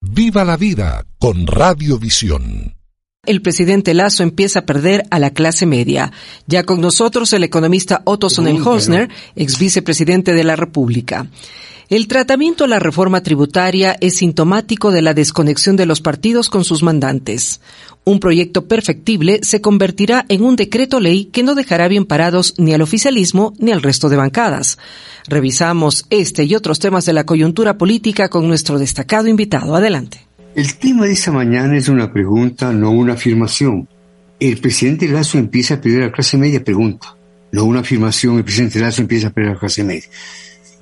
Viva la vida con Radiovisión. El presidente Lazo empieza a perder a la clase media. Ya con nosotros el economista Otto Sonnenholzner, ex vicepresidente de la República. El tratamiento a la reforma tributaria es sintomático de la desconexión de los partidos con sus mandantes. Un proyecto perfectible se convertirá en un decreto ley que no dejará bien parados ni al oficialismo ni al resto de bancadas. Revisamos este y otros temas de la coyuntura política con nuestro destacado invitado. Adelante. El tema de esta mañana es una pregunta, no una afirmación. El presidente Lazo empieza a pedir a la clase media, pregunta. No una afirmación, el presidente Lazo empieza a pedir a la clase media.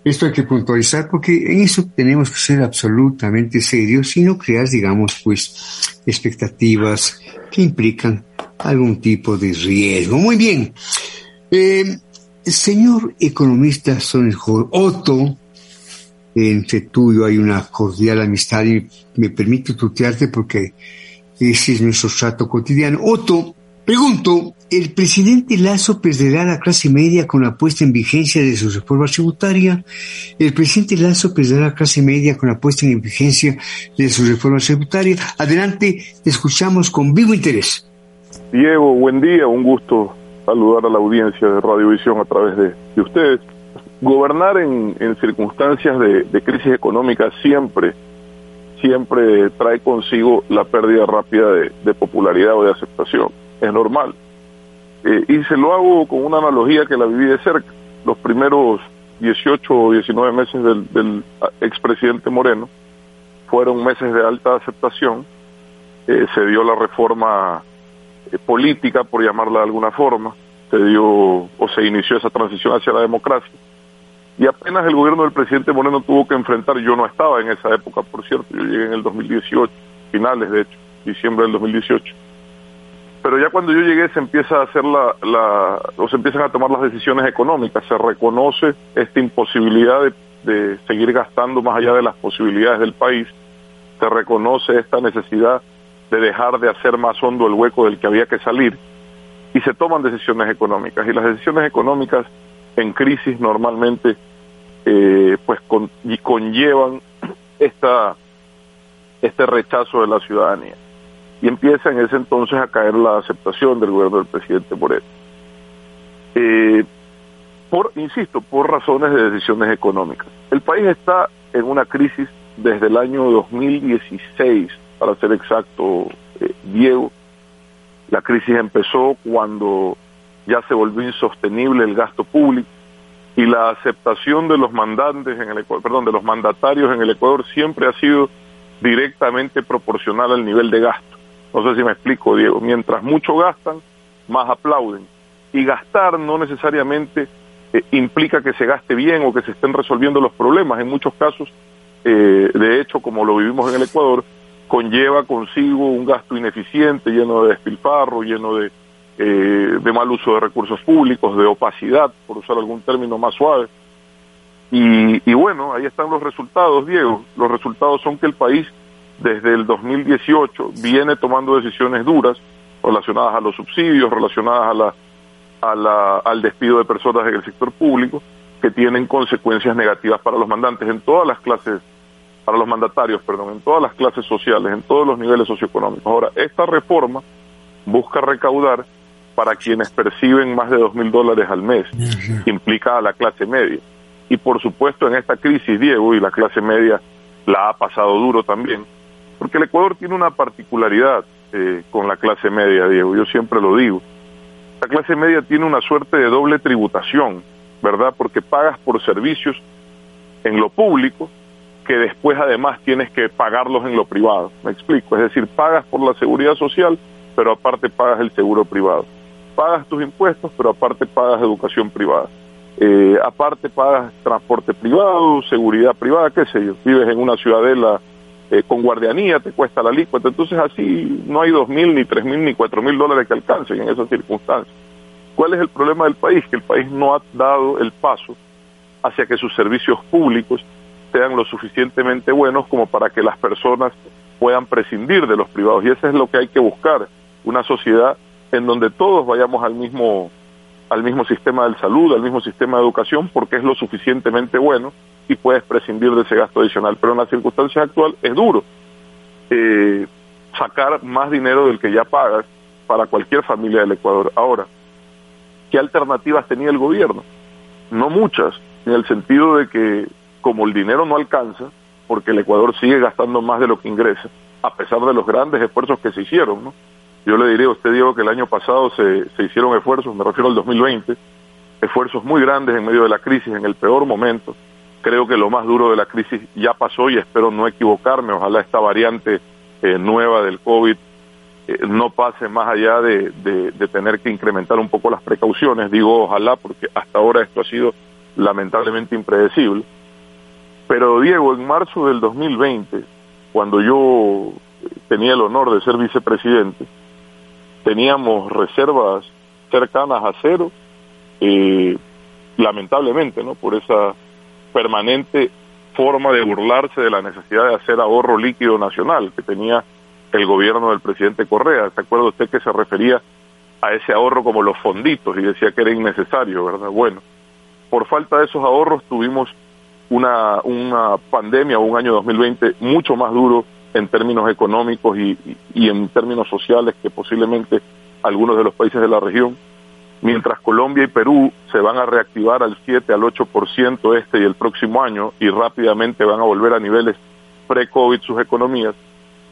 Esto hay que puntualizar porque en eso tenemos que ser absolutamente serios y no crear, digamos, pues, expectativas que implican algún tipo de riesgo. Muy bien. Eh, señor economista Sonnenholz, Otto, entre tú y yo hay una cordial amistad y me permito tutearte porque ese es nuestro trato cotidiano. Otto, Pregunto, ¿el presidente Lazo perderá la clase media con la puesta en vigencia de su reforma tributaria? ¿El presidente Lazo perderá la clase media con la puesta en vigencia de su reforma tributaria? Adelante, escuchamos con vivo interés. Diego, buen día, un gusto saludar a la audiencia de Radiovisión a través de, ustedes. Gobernar en, circunstancias de, crisis económica siempre, siempre trae consigo la pérdida rápida de popularidad o de aceptación es normal. Eh, y se lo hago con una analogía que la viví de cerca. Los primeros 18 o 19 meses del, del expresidente Moreno fueron meses de alta aceptación. Eh, se dio la reforma eh, política, por llamarla de alguna forma, se dio o se inició esa transición hacia la democracia. Y apenas el gobierno del presidente Moreno tuvo que enfrentar, yo no estaba en esa época, por cierto, yo llegué en el 2018, finales de hecho, diciembre del 2018 pero ya cuando yo llegué se empieza a hacer la, la o se empiezan a tomar las decisiones económicas, se reconoce esta imposibilidad de, de seguir gastando más allá de las posibilidades del país, se reconoce esta necesidad de dejar de hacer más hondo el hueco del que había que salir. Y se toman decisiones económicas. Y las decisiones económicas en crisis normalmente eh, pues y conllevan esta este rechazo de la ciudadanía y empieza en ese entonces a caer la aceptación del gobierno del presidente Moreno. Eh, por, insisto, por razones de decisiones económicas. El país está en una crisis desde el año 2016, para ser exacto, eh, Diego. La crisis empezó cuando ya se volvió insostenible el gasto público y la aceptación de los mandantes en el perdón, de los mandatarios en el Ecuador siempre ha sido directamente proporcional al nivel de gasto. No sé si me explico, Diego. Mientras mucho gastan, más aplauden. Y gastar no necesariamente eh, implica que se gaste bien o que se estén resolviendo los problemas. En muchos casos, eh, de hecho, como lo vivimos en el Ecuador, conlleva consigo un gasto ineficiente, lleno de despilfarro, lleno de, eh, de mal uso de recursos públicos, de opacidad, por usar algún término más suave. Y, y bueno, ahí están los resultados, Diego. Los resultados son que el país desde el 2018 viene tomando decisiones duras relacionadas a los subsidios, relacionadas a la, a la, al despido de personas en el sector público, que tienen consecuencias negativas para los mandantes en todas las clases, para los mandatarios, perdón, en todas las clases sociales, en todos los niveles socioeconómicos. Ahora, esta reforma busca recaudar para quienes perciben más de dos mil dólares al mes, implica a la clase media. Y por supuesto en esta crisis, Diego, y la clase media la ha pasado duro también, porque el Ecuador tiene una particularidad eh, con la clase media, Diego, yo siempre lo digo. La clase media tiene una suerte de doble tributación, ¿verdad? Porque pagas por servicios en lo público que después además tienes que pagarlos en lo privado. Me explico, es decir, pagas por la seguridad social, pero aparte pagas el seguro privado. Pagas tus impuestos, pero aparte pagas educación privada. Eh, aparte pagas transporte privado, seguridad privada, qué sé yo. Vives en una ciudadela eh, con guardianía te cuesta la alícuota, entonces así no hay dos mil, ni tres mil, ni cuatro mil dólares que alcancen en esas circunstancias. ¿Cuál es el problema del país? Que el país no ha dado el paso hacia que sus servicios públicos sean lo suficientemente buenos como para que las personas puedan prescindir de los privados. Y eso es lo que hay que buscar, una sociedad en donde todos vayamos al mismo, al mismo sistema de salud, al mismo sistema de educación, porque es lo suficientemente bueno y puedes prescindir de ese gasto adicional. Pero en las circunstancias actuales es duro eh, sacar más dinero del que ya pagas para cualquier familia del Ecuador. Ahora, ¿qué alternativas tenía el gobierno? No muchas, en el sentido de que como el dinero no alcanza, porque el Ecuador sigue gastando más de lo que ingresa, a pesar de los grandes esfuerzos que se hicieron, ¿no? Yo le diría usted, Diego, que el año pasado se, se hicieron esfuerzos, me refiero al 2020, esfuerzos muy grandes en medio de la crisis, en el peor momento. Creo que lo más duro de la crisis ya pasó y espero no equivocarme. Ojalá esta variante eh, nueva del COVID eh, no pase más allá de, de, tener que incrementar un poco las precauciones. Digo ojalá porque hasta ahora esto ha sido lamentablemente impredecible. Pero Diego, en marzo del 2020, cuando yo tenía el honor de ser vicepresidente, teníamos reservas cercanas a cero, eh, lamentablemente, ¿no? Por esa permanente forma de burlarse de la necesidad de hacer ahorro líquido nacional que tenía el gobierno del presidente Correa. ¿Se acuerda usted que se refería a ese ahorro como los fonditos y decía que era innecesario, verdad? Bueno, por falta de esos ahorros tuvimos una, una pandemia o un año 2020 mucho más duro en términos económicos y, y, en términos sociales que posiblemente algunos de los países de la región, mientras Colombia y Perú se van a reactivar al 7 al 8% este y el próximo año y rápidamente van a volver a niveles pre-COVID sus economías,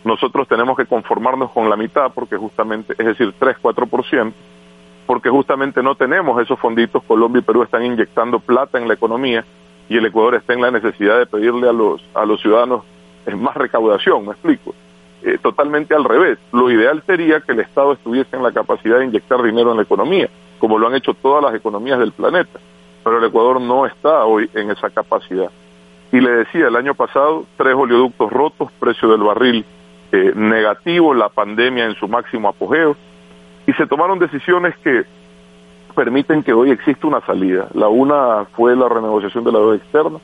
nosotros tenemos que conformarnos con la mitad porque justamente, es decir, 3-4%, porque justamente no tenemos esos fonditos, Colombia y Perú están inyectando plata en la economía y el Ecuador está en la necesidad de pedirle a los, a los ciudadanos más recaudación, me explico. Eh, totalmente al revés. Lo ideal sería que el Estado estuviese en la capacidad de inyectar dinero en la economía, como lo han hecho todas las economías del planeta. Pero el Ecuador no está hoy en esa capacidad. Y le decía, el año pasado, tres oleoductos rotos, precio del barril eh, negativo, la pandemia en su máximo apogeo, y se tomaron decisiones que permiten que hoy exista una salida. La una fue la renegociación de la deuda externa,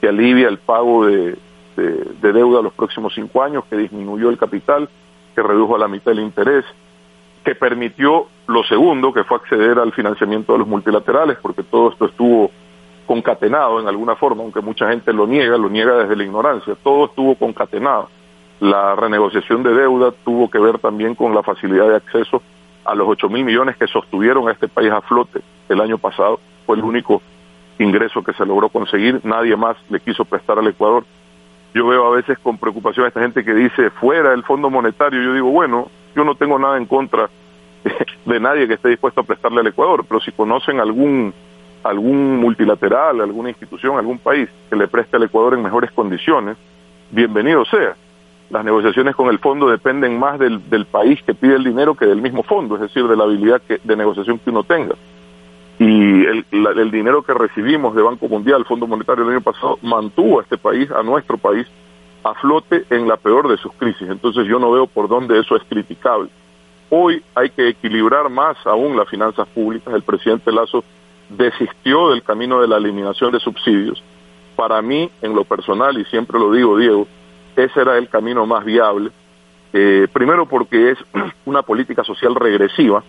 que alivia el pago de, de, deuda los próximos cinco años, que disminuyó el capital, que redujo a la mitad el interés, que permitió lo segundo, que fue acceder al financiamiento de los multilaterales, porque todo esto estuvo concatenado en alguna forma, aunque mucha gente lo niega, lo niega desde la ignorancia, todo estuvo concatenado. La renegociación de deuda tuvo que ver también con la facilidad de acceso a los 8 mil millones que sostuvieron a este país a flote el año pasado. Fue el único ingreso que se logró conseguir. Nadie más le quiso prestar al Ecuador. Yo veo a veces con preocupación a esta gente que dice fuera el Fondo Monetario. Yo digo, bueno, yo no tengo nada en contra de nadie que esté dispuesto a prestarle al Ecuador, pero si conocen algún algún multilateral, alguna institución, algún país que le preste al Ecuador en mejores condiciones, bienvenido sea las negociaciones con el fondo dependen más del, del, país que pide el dinero que del mismo fondo, es decir, de la habilidad que, de negociación que uno tenga. Y el, dinero que recibimos de Banco Mundial, Fondo Monetario el año pasado, mantuvo a este país, a nuestro país, a flote en la peor de sus crisis. Entonces yo no veo por dónde eso es criticable. Hoy hay que equilibrar más aún las finanzas públicas. El presidente Lazo desistió del camino de la eliminación de subsidios. Para mí, en lo personal, y siempre lo digo, Diego, ese era el camino más viable. Eh, primero porque es una política social regresiva.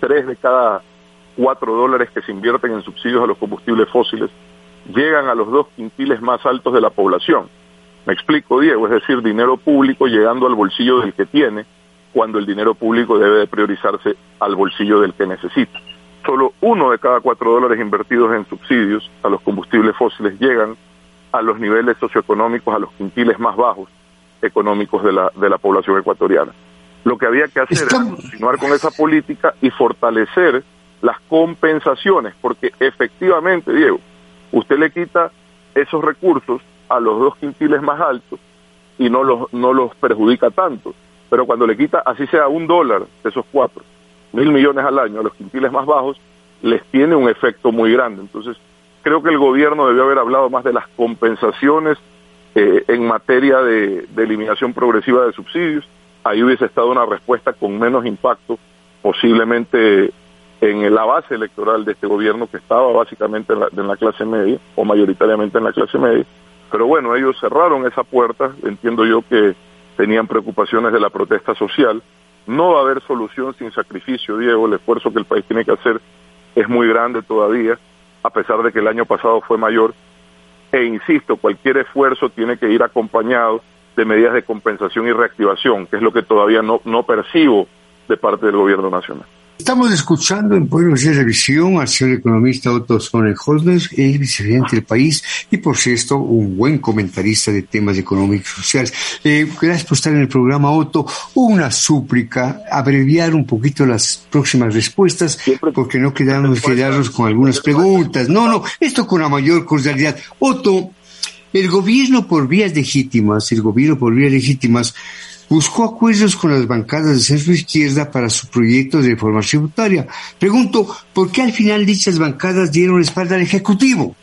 Tres de cada cuatro dólares que se invierten en subsidios a los combustibles fósiles llegan a los dos quintiles más altos de la población. Me explico, Diego, es decir, dinero público llegando al bolsillo del que tiene, cuando el dinero público debe de priorizarse al bolsillo del que necesita. Solo uno de cada cuatro dólares invertidos en subsidios a los combustibles fósiles llegan a los niveles socioeconómicos, a los quintiles más bajos económicos de la, de la población ecuatoriana. Lo que había que hacer era continuar con esa política y fortalecer las compensaciones, porque efectivamente, Diego, usted le quita esos recursos a los dos quintiles más altos y no los, no los perjudica tanto, pero cuando le quita así sea un dólar de esos cuatro, mil millones al año a los quintiles más bajos, les tiene un efecto muy grande. Entonces, creo que el gobierno debió haber hablado más de las compensaciones eh, en materia de, eliminación progresiva de subsidios. Ahí hubiese estado una respuesta con menos impacto, posiblemente en la base electoral de este gobierno que estaba básicamente en la, en la clase media o mayoritariamente en la clase media. Pero bueno, ellos cerraron esa puerta, entiendo yo que tenían preocupaciones de la protesta social. No va a haber solución sin sacrificio, Diego, el esfuerzo que el país tiene que hacer es muy grande todavía, a pesar de que el año pasado fue mayor. E insisto, cualquier esfuerzo tiene que ir acompañado de medidas de compensación y reactivación, que es lo que todavía no, no percibo de parte del gobierno nacional. Estamos escuchando en Pueblo de Revisión al señor economista Otto Sonnenholzner, el vicepresidente del país y por cierto un buen comentarista de temas económicos y sociales. Eh, gracias por estar en el programa Otto. Una súplica, abreviar un poquito las próximas respuestas porque no quedamos quedarnos con algunas preguntas. No, no, esto con la mayor cordialidad. Otto, el gobierno por vías legítimas, el gobierno por vías legítimas buscó acuerdos con las bancadas de centro izquierda para su proyecto de reforma tributaria. Pregunto, ¿por qué al final dichas bancadas dieron espalda al Ejecutivo?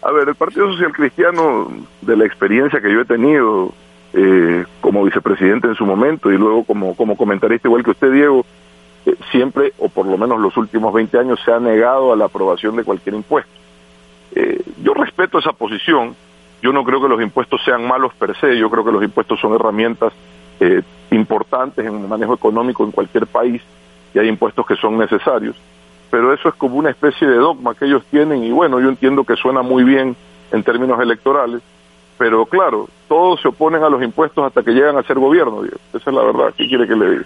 A ver, el Partido Social Cristiano, de la experiencia que yo he tenido eh, como vicepresidente en su momento y luego como, como comentarista igual que usted, Diego, eh, siempre, o por lo menos los últimos 20 años, se ha negado a la aprobación de cualquier impuesto. Eh, yo respeto esa posición, yo no creo que los impuestos sean malos per se, yo creo que los impuestos son herramientas eh, importantes en el manejo económico en cualquier país y hay impuestos que son necesarios, pero eso es como una especie de dogma que ellos tienen y bueno, yo entiendo que suena muy bien en términos electorales, pero claro, todos se oponen a los impuestos hasta que llegan a ser gobierno, esa es la verdad, ¿qué quiere que le diga?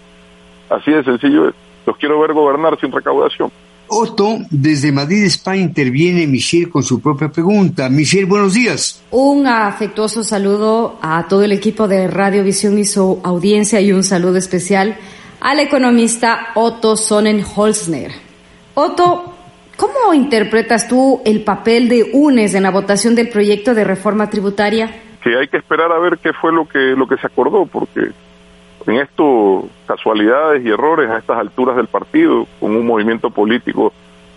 Así de sencillo es, los quiero ver gobernar sin recaudación. Otto, desde Madrid, España, interviene Michelle con su propia pregunta. Michelle, buenos días. Un afectuoso saludo a todo el equipo de Radio Visión y su audiencia y un saludo especial al economista Otto Sonnenholzner. Otto, ¿cómo interpretas tú el papel de UNES en la votación del proyecto de reforma tributaria? Que hay que esperar a ver qué fue lo que, lo que se acordó, porque en esto, casualidades y errores a estas alturas del partido, con un movimiento político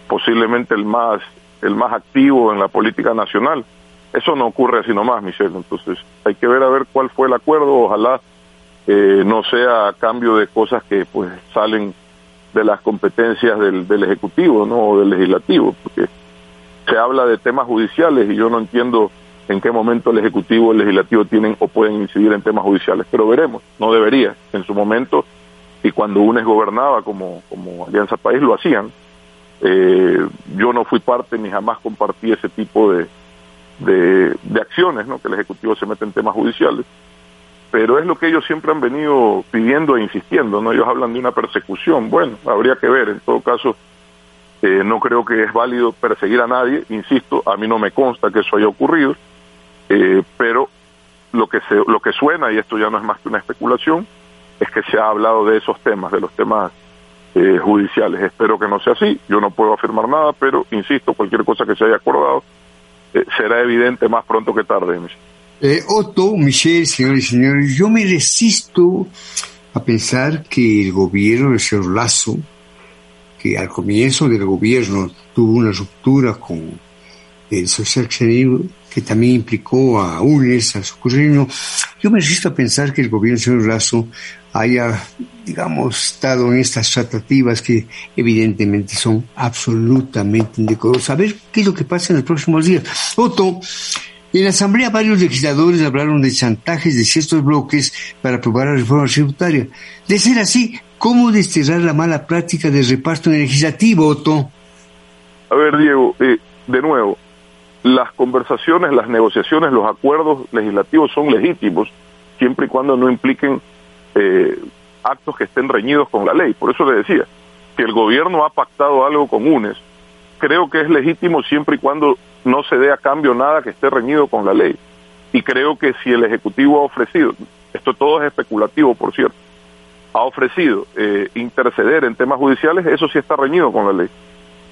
posiblemente el más, el más activo en la política nacional. Eso no ocurre así nomás, Michelle. Entonces, hay que ver a ver cuál fue el acuerdo. Ojalá eh, no sea a cambio de cosas que pues salen de las competencias del, del Ejecutivo ¿no? o del Legislativo, porque se habla de temas judiciales y yo no entiendo en qué momento el Ejecutivo el Legislativo tienen o pueden incidir en temas judiciales, pero veremos, no debería. En su momento, y cuando UNES gobernaba como, como Alianza País, lo hacían. Eh, yo no fui parte ni jamás compartí ese tipo de, de, acciones, ¿no? que el Ejecutivo se mete en temas judiciales, pero es lo que ellos siempre han venido pidiendo e insistiendo, ¿no? Ellos hablan de una persecución, bueno, habría que ver, en todo caso, eh, no creo que es válido perseguir a nadie, insisto, a mí no me consta que eso haya ocurrido, eh, pero lo que, se, lo que suena, y esto ya no es más que una especulación, es que se ha hablado de esos temas, de los temas eh, judiciales. Espero que no sea así, yo no puedo afirmar nada, pero insisto, cualquier cosa que se haya acordado eh, será evidente más pronto que tarde. Eh, Otto, Michelle, señores y señores, yo me resisto a pensar que el gobierno del señor Lazo, que al comienzo del gobierno tuvo una ruptura con el social que también implicó a UNES, a Socorrino. Yo me resisto a pensar que el gobierno del señor Lazo haya, digamos, estado en estas tratativas que evidentemente son absolutamente indecorosas. A ver qué es lo que pasa en los próximos días. Otto, en la Asamblea varios legisladores hablaron de chantajes de ciertos bloques para aprobar la reforma tributaria. De ser así, ¿cómo desterrar la mala práctica del reparto en el legislativo, Otto? A ver, Diego, eh, de nuevo, las conversaciones, las negociaciones, los acuerdos legislativos son legítimos siempre y cuando no impliquen eh, actos que estén reñidos con la ley. Por eso le decía, que el gobierno ha pactado algo con UNES, creo que es legítimo siempre y cuando no se dé a cambio nada que esté reñido con la ley. Y creo que si el Ejecutivo ha ofrecido, esto todo es especulativo, por cierto, ha ofrecido eh, interceder en temas judiciales, eso sí está reñido con la ley.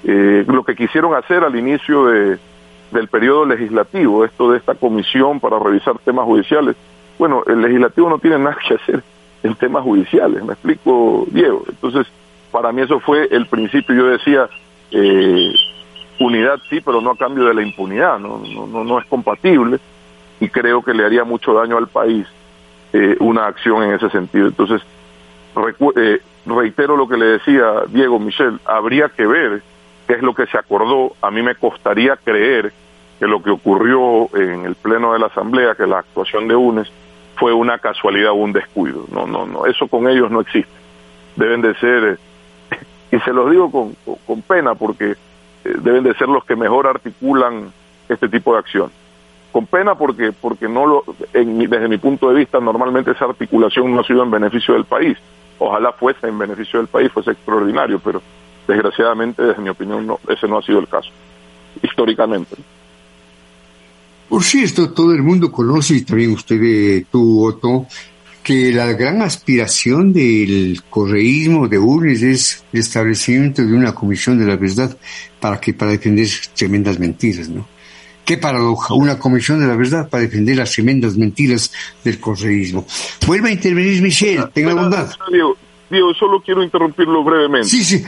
Eh, lo que quisieron hacer al inicio de, del periodo legislativo, esto de esta comisión para revisar temas judiciales. Bueno, el legislativo no tiene nada que hacer en temas judiciales, me explico, Diego. Entonces, para mí eso fue el principio, yo decía, eh, unidad sí, pero no a cambio de la impunidad, no, no, no, es compatible. y creo que le haría mucho daño al país eh, una acción en ese sentido. Entonces, eh, reitero lo que le decía Diego Michel, habría que ver qué es lo que se acordó. A mí me costaría creer que lo que ocurrió en el pleno de la Asamblea, que la actuación de UNES, fue una casualidad o un descuido. No, no, no, eso con ellos no existe. Deben de ser, y se los digo con, con pena porque eh, deben de ser los que mejor articulan este tipo de acción. Con pena porque porque no lo, desde mi punto de vista normalmente esa articulación no ha sido en beneficio del país. Ojalá fuese en beneficio del país, fuese extraordinario, pero desgraciadamente desde mi opinión no, ese no ha sido el caso históricamente. Por cierto, todo el mundo conoce, y también usted, tú, Otto, que la gran aspiración del correísmo de URNES es el establecimiento de una comisión de la verdad para que para defender tremendas mentiras, ¿no? Qué paradoja, una comisión de la verdad para defender las tremendas mentiras del correísmo. Vuelva a intervenir, Michelle, tenga bondad. Diego, solo quiero interrumpirlo brevemente. Sí, sí.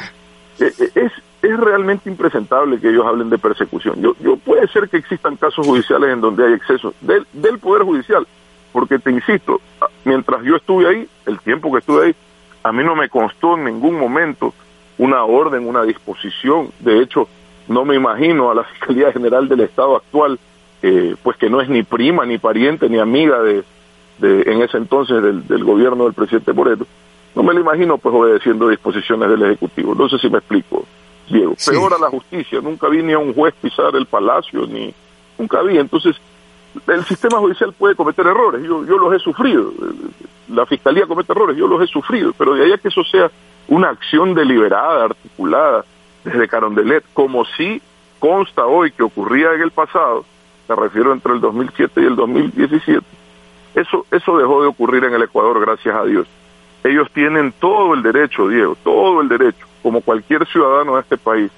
Eh, eh, es, es realmente impresentable que ellos hablen de persecución. Yo, yo puede ser que existan casos judiciales en donde hay exceso del, del Poder Judicial, porque te insisto, mientras yo estuve ahí, el tiempo que estuve ahí, a mí no me constó en ningún momento una orden, una disposición. De hecho, no me imagino a la Fiscalía General del Estado actual, eh, pues que no es ni prima, ni pariente, ni amiga de, de en ese entonces del, del gobierno del presidente Moreto. No me lo imagino pues obedeciendo disposiciones del Ejecutivo. No sé si me explico, Diego. Peor a la justicia. Nunca vi ni a un juez pisar el palacio, ni nunca vi. Entonces, el sistema judicial puede cometer errores, yo, yo los he sufrido, la fiscalía comete errores, yo los he sufrido, pero de ahí a que eso sea una acción deliberada, articulada desde Carondelet, como si consta hoy que ocurría en el pasado, me refiero entre el 2007 y el 2017, eso, eso dejó de ocurrir en el Ecuador, gracias a Dios. Ellos tienen todo el derecho, Diego, todo el derecho, como cualquier ciudadano de este país,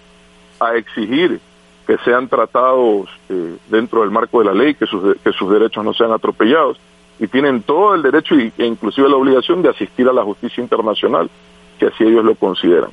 a exigir que sean tratados eh, dentro del marco de la ley, que sus, que sus derechos no sean atropellados. Y tienen todo el derecho e inclusive la obligación de asistir a la justicia internacional, que así ellos lo consideran.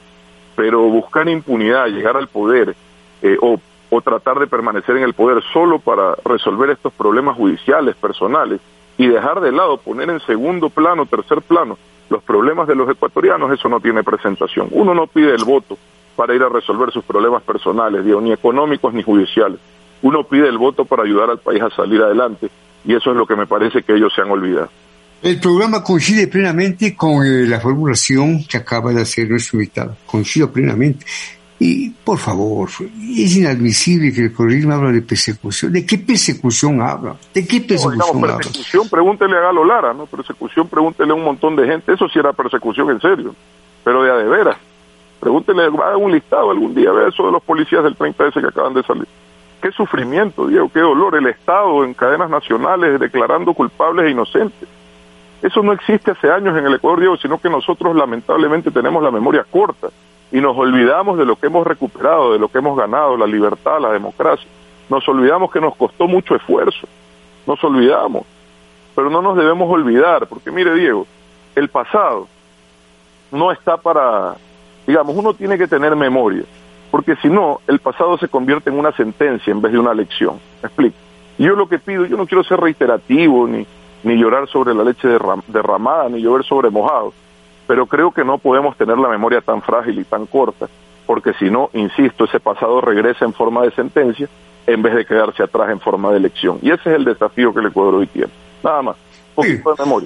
Pero buscar impunidad, llegar al poder eh, o, o tratar de permanecer en el poder solo para resolver estos problemas judiciales, personales, y dejar de lado, poner en segundo plano, tercer plano, los problemas de los ecuatorianos, eso no tiene presentación. Uno no pide el voto, para ir a resolver sus problemas personales, ni económicos ni judiciales. Uno pide el voto para ayudar al país a salir adelante y eso es lo que me parece que ellos se han olvidado. El programa coincide plenamente con eh, la formulación que acaba de hacer nuestro invitado. Coincido plenamente. Y, por favor, es inadmisible que el correísmo habla de persecución. ¿De qué persecución habla? ¿De qué persecución no, persecución, pregúntele a Galo Lara, ¿no? Persecución, pregúntele a un montón de gente. Eso sí era persecución en serio, pero de a de veras. Pregúntele, haga un listado algún día, vea eso de los policías del 30S que acaban de salir. Qué sufrimiento, Diego, qué dolor. El Estado en cadenas nacionales declarando culpables e inocentes. Eso no existe hace años en el Ecuador, Diego, sino que nosotros lamentablemente tenemos la memoria corta y nos olvidamos de lo que hemos recuperado, de lo que hemos ganado, la libertad, la democracia. Nos olvidamos que nos costó mucho esfuerzo. Nos olvidamos. Pero no nos debemos olvidar, porque mire, Diego, el pasado no está para Digamos, uno tiene que tener memoria, porque si no, el pasado se convierte en una sentencia en vez de una lección. ¿Me explico? yo lo que pido, yo no quiero ser reiterativo, ni, ni llorar sobre la leche derramada, ni llover sobre mojado, pero creo que no podemos tener la memoria tan frágil y tan corta, porque si no, insisto, ese pasado regresa en forma de sentencia en vez de quedarse atrás en forma de elección. Y ese es el desafío que el Ecuador hoy tiene. Nada más.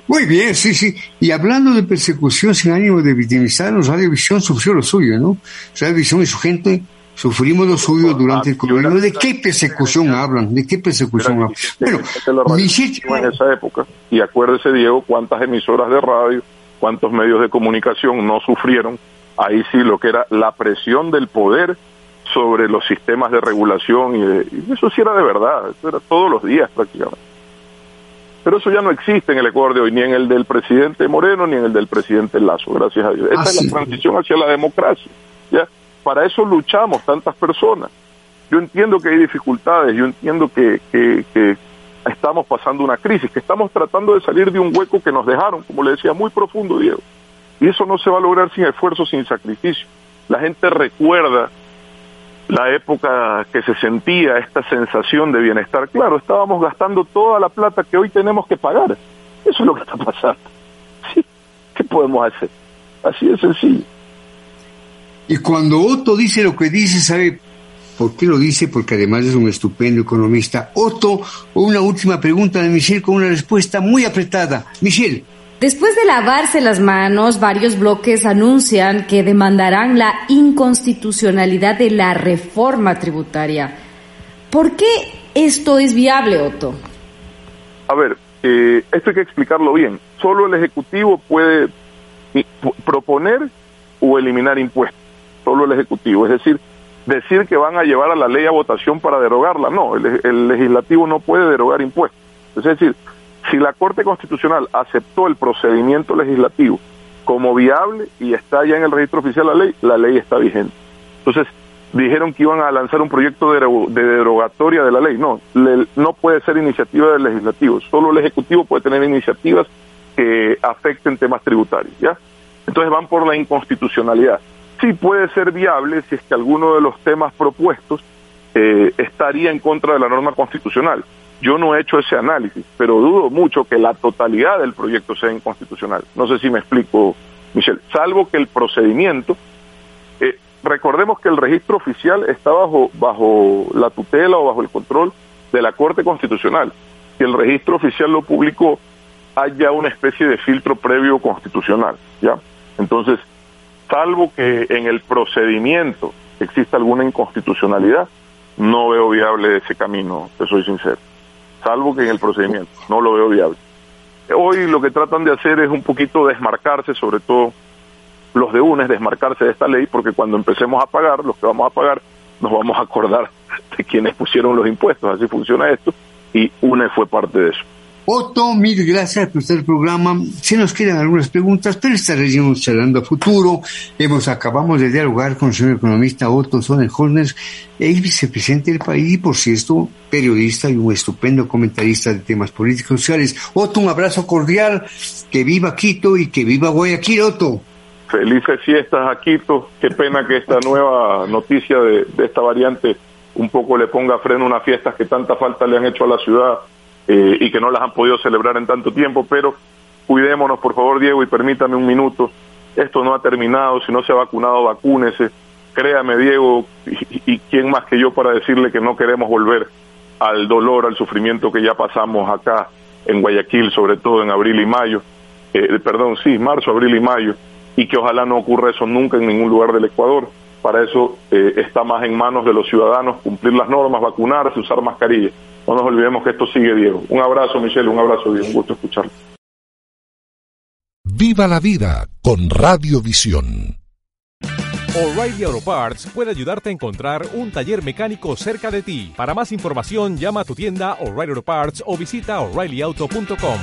Muy bien, sí, sí. Y hablando de persecución sin ánimo de victimizarnos, Visión sufrió lo suyo, ¿no? Visión y su gente sufrimos lo suyo durante el gobierno. ¿De qué persecución hablan? ¿De qué persecución hablan? Bueno, en esa época, y acuérdese, Diego, cuántas emisoras de radio, cuántos medios de comunicación no sufrieron, ahí sí lo que era la presión del poder sobre los sistemas de regulación, y, y eso sí era de verdad, eso era todos los días prácticamente. Pero eso ya no existe en el Ecuador de hoy, ni en el del presidente Moreno, ni en el del presidente Lazo, gracias a Dios. Esta es la transición hacia la democracia. ¿ya? Para eso luchamos tantas personas. Yo entiendo que hay dificultades, yo entiendo que, que, estamos pasando una crisis, que estamos tratando de salir de un hueco que nos dejaron, como le decía, muy profundo, Diego. Y eso no se va a lograr sin esfuerzo, sin sacrificio. La gente recuerda la época que se sentía esta sensación de bienestar. Claro, estábamos gastando toda la plata que hoy tenemos que pagar. Eso es lo que está pasando. ¿Qué podemos hacer? Así de sencillo. Y cuando Otto dice lo que dice, ¿sabe por qué lo dice? Porque además es un estupendo economista. Otto, una última pregunta de Michelle con una respuesta muy apretada. Michelle. Después de lavarse las manos, varios bloques anuncian que demandarán la inconstitucionalidad de la reforma tributaria. ¿Por qué esto es viable, Otto? A ver, eh, esto hay que explicarlo bien. Solo el Ejecutivo puede proponer o eliminar impuestos. Solo el Ejecutivo. Es decir, decir que van a llevar a la ley a votación para derogarla. No, el, Legislativo no puede derogar impuestos. Es decir, si la Corte Constitucional aceptó el procedimiento legislativo como viable y está ya en el registro oficial la ley, la ley está vigente. Entonces, dijeron que iban a lanzar un proyecto de, derogatoria de la ley. No, no puede ser iniciativa del legislativo. Solo el Ejecutivo puede tener iniciativas que afecten temas tributarios. ¿ya? Entonces van por la inconstitucionalidad. Sí puede ser viable si es que alguno de los temas propuestos eh, estaría en contra de la norma constitucional. Yo no he hecho ese análisis, pero dudo mucho que la totalidad del proyecto sea inconstitucional. No sé si me explico, Michelle. Salvo que el procedimiento, eh, recordemos que el registro oficial está bajo, bajo la tutela o bajo el control de la Corte Constitucional. Si el registro oficial lo publicó, hay ya una especie de filtro previo constitucional, ¿ya? Entonces, salvo que en el procedimiento exista alguna inconstitucionalidad, no veo viable ese camino, te soy sincero salvo que en el procedimiento. No lo veo viable. Hoy lo que tratan de hacer es un poquito desmarcarse, sobre todo los de UNES, desmarcarse de esta ley, porque cuando empecemos a pagar, los que vamos a pagar, nos vamos a acordar de quienes pusieron los impuestos. Así funciona esto, y UNES fue parte de eso. Otto, mil gracias por estar el programa. Se nos quedan algunas preguntas, pero estaremos charlando a futuro. Hemos, acabamos de dialogar con el señor economista Otto Sonnenholmes, el vicepresidente del país y, por cierto, periodista y un estupendo comentarista de temas políticos sociales. Otto, un abrazo cordial. Que viva Quito y que viva Guayaquil, Otto. Felices fiestas a Quito. Qué pena que esta nueva noticia de, de esta variante un poco le ponga freno a unas fiestas que tanta falta le han hecho a la ciudad eh, y que no las han podido celebrar en tanto tiempo, pero cuidémonos, por favor, Diego, y permítame un minuto. Esto no ha terminado, si no se ha vacunado, vacúnese. Créame, Diego, y, quién más que yo para decirle que no queremos volver al dolor, al sufrimiento que ya pasamos acá en Guayaquil, sobre todo en abril y mayo, eh, perdón, sí, marzo, abril y mayo, y que ojalá no ocurra eso nunca en ningún lugar del Ecuador. Para eso eh, está más en manos de los ciudadanos cumplir las normas, vacunarse, usar mascarilla no nos olvidemos que esto sigue, Diego. Un abrazo, Michelle, un abrazo, Diego. Un gusto escucharlo. Viva la vida con Radiovisión. O'Reilly Auto Parts puede ayudarte a encontrar un taller mecánico cerca de ti. Para más información, llama a tu tienda O'Reilly Auto Parts o visita oreillyauto.com.